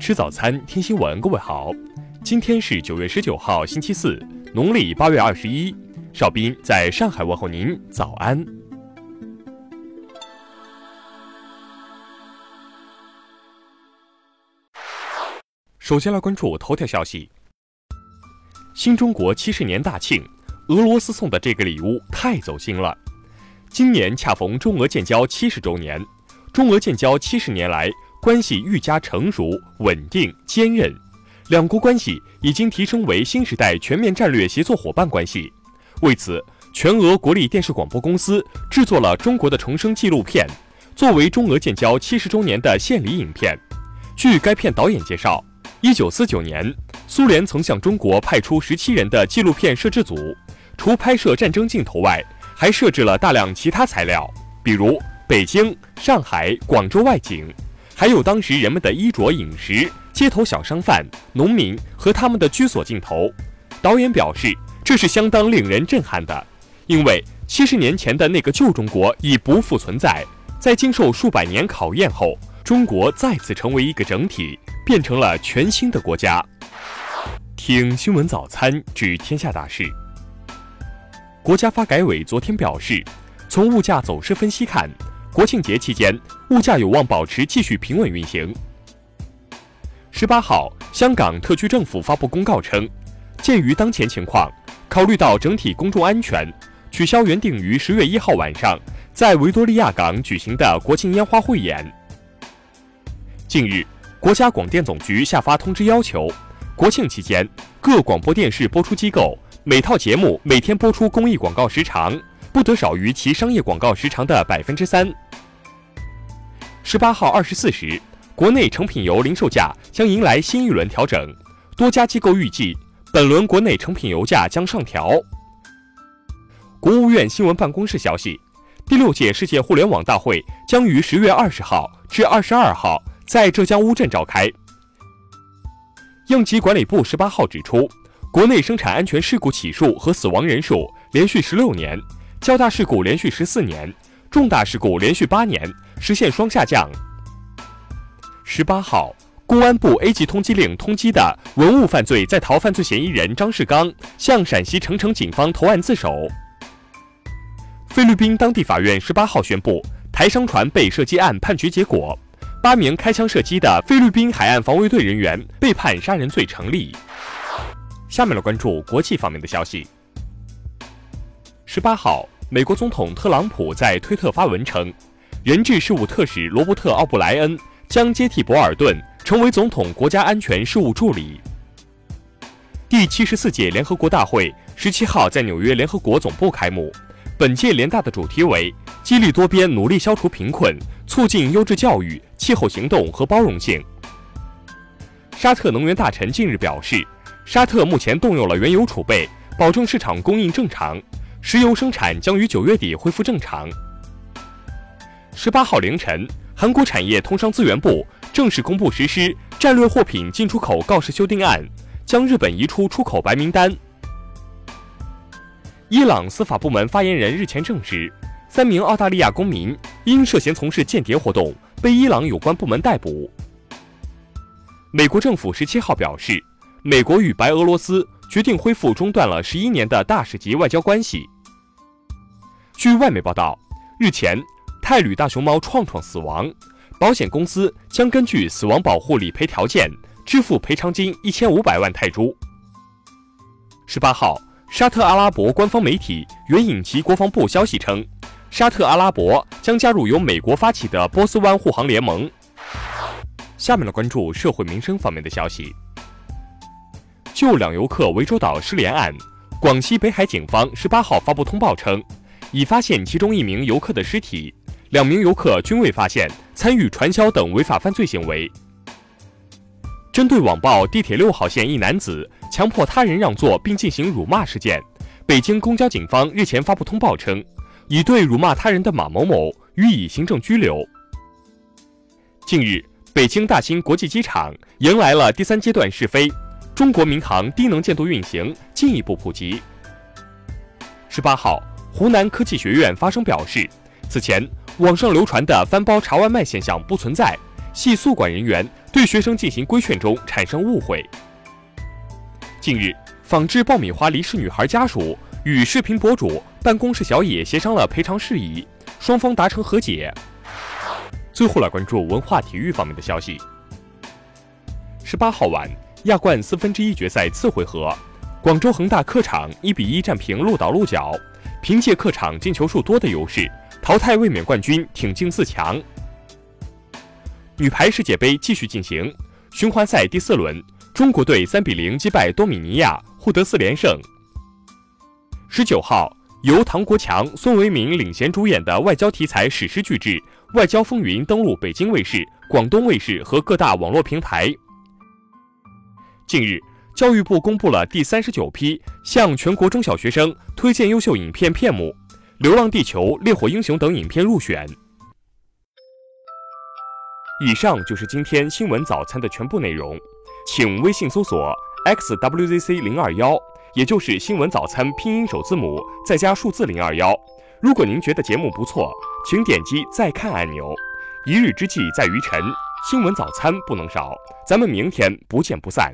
吃早餐，听新闻。各位好，今天是九月十九号，星期四，农历八月二十一。邵斌在上海问候您，早安。首先来关注头条消息：新中国七十年大庆，俄罗斯送的这个礼物太走心了。今年恰逢中俄建交七十周年，中俄建交七十年来。关系愈加成熟、稳定、坚韧，两国关系已经提升为新时代全面战略协作伙伴关系。为此，全俄国立电视广播公司制作了《中国的重生》纪录片，作为中俄建交七十周年的献礼影片。据该片导演介绍，一九四九年，苏联曾向中国派出十七人的纪录片摄制组，除拍摄战争镜头外，还设置了大量其他材料，比如北京、上海、广州外景。还有当时人们的衣着、饮食、街头小商贩、农民和他们的居所镜头。导演表示，这是相当令人震撼的，因为七十年前的那个旧中国已不复存在，在经受数百年考验后，中国再次成为一个整体，变成了全新的国家。听新闻早餐知天下大事。国家发改委昨天表示，从物价走势分析看。国庆节期间，物价有望保持继续平稳运行。十八号，香港特区政府发布公告称，鉴于当前情况，考虑到整体公众安全，取消原定于十月一号晚上在维多利亚港举行的国庆烟花汇演。近日，国家广电总局下发通知，要求国庆期间各广播电视播出机构每套节目每天播出公益广告时长。不得少于其商业广告时长的百分之三。十八号二十四时，国内成品油零售价将迎来新一轮调整，多家机构预计本轮国内成品油价将上调。国务院新闻办公室消息，第六届世界互联网大会将于十月二十号至二十二号在浙江乌镇召开。应急管理部十八号指出，国内生产安全事故起数和死亡人数连续十六年。较大事故连续十四年，重大事故连续八年，实现双下降。十八号，公安部 A 级通缉令通缉的文物犯罪在逃犯罪嫌疑人张世刚向陕西澄城警方投案自首。菲律宾当地法院十八号宣布台商船被射击案判决结果，八名开枪射击的菲律宾海岸防卫队人员被判杀人罪成立。下面来关注国际方面的消息。十八号，美国总统特朗普在推特发文称，人质事务特使罗伯特·奥布莱恩将接替博尔顿，成为总统国家安全事务助理。第七十四届联合国大会十七号在纽约联合国总部开幕，本届联大的主题为激励多边，努力消除贫困，促进优质教育、气候行动和包容性。沙特能源大臣近日表示，沙特目前动用了原油储备，保证市场供应正常。石油生产将于九月底恢复正常。十八号凌晨，韩国产业通商资源部正式公布实施战略货品进出口告示修订案，将日本移出出口白名单。伊朗司法部门发言人日前证实，三名澳大利亚公民因涉嫌从事间谍活动被伊朗有关部门逮捕。美国政府十七号表示，美国与白俄罗斯。决定恢复中断了十一年的大使级外交关系。据外媒报道，日前泰旅大熊猫创创死亡，保险公司将根据死亡保护理赔条件支付赔偿金一千五百万泰铢。十八号，沙特阿拉伯官方媒体援引其国防部消息称，沙特阿拉伯将加入由美国发起的波斯湾护航联盟。下面来关注社会民生方面的消息。就两游客涠洲岛失联案，广西北海警方十八号发布通报称，已发现其中一名游客的尸体，两名游客均未发现参与传销等违法犯罪行为。针对网曝地铁六号线一男子强迫他人让座并进行辱骂事件，北京公交警方日前发布通报称，已对辱骂他人的马某某予以行政拘留。近日，北京大兴国际机场迎来了第三阶段试飞。中国民航低能见度运行进一步普及。十八号，湖南科技学院发声表示，此前网上流传的翻包查外卖现象不存在，系宿管人员对学生进行规劝中产生误会。近日，仿制爆米花离世女孩家属与视频博主办公室小野协商了赔偿事宜，双方达成和解。最后来关注文化体育方面的消息。十八号晚，亚冠四分之一决赛次回合，广州恒大客场一比一战平鹿岛鹿角，凭借客场进球数多的优势，淘汰卫冕冠军，挺进四强。女排世界杯继续进行，循环赛第四轮，中国队三比零击败多米尼亚，获得四连胜。十九号，由唐国强、孙维民领衔主演的外交题材史诗巨制《外交风云》登陆北京卫视、广东卫视和各大网络平台。近日，教育部公布了第三十九批向全国中小学生推荐优秀影片片目，《流浪地球》《烈火英雄》等影片入选。以上就是今天新闻早餐的全部内容，请微信搜索 xwzc 零二幺，也就是新闻早餐拼音首字母再加数字零二幺。如果您觉得节目不错，请点击再看按钮。一日之计在于晨，新闻早餐不能少，咱们明天不见不散。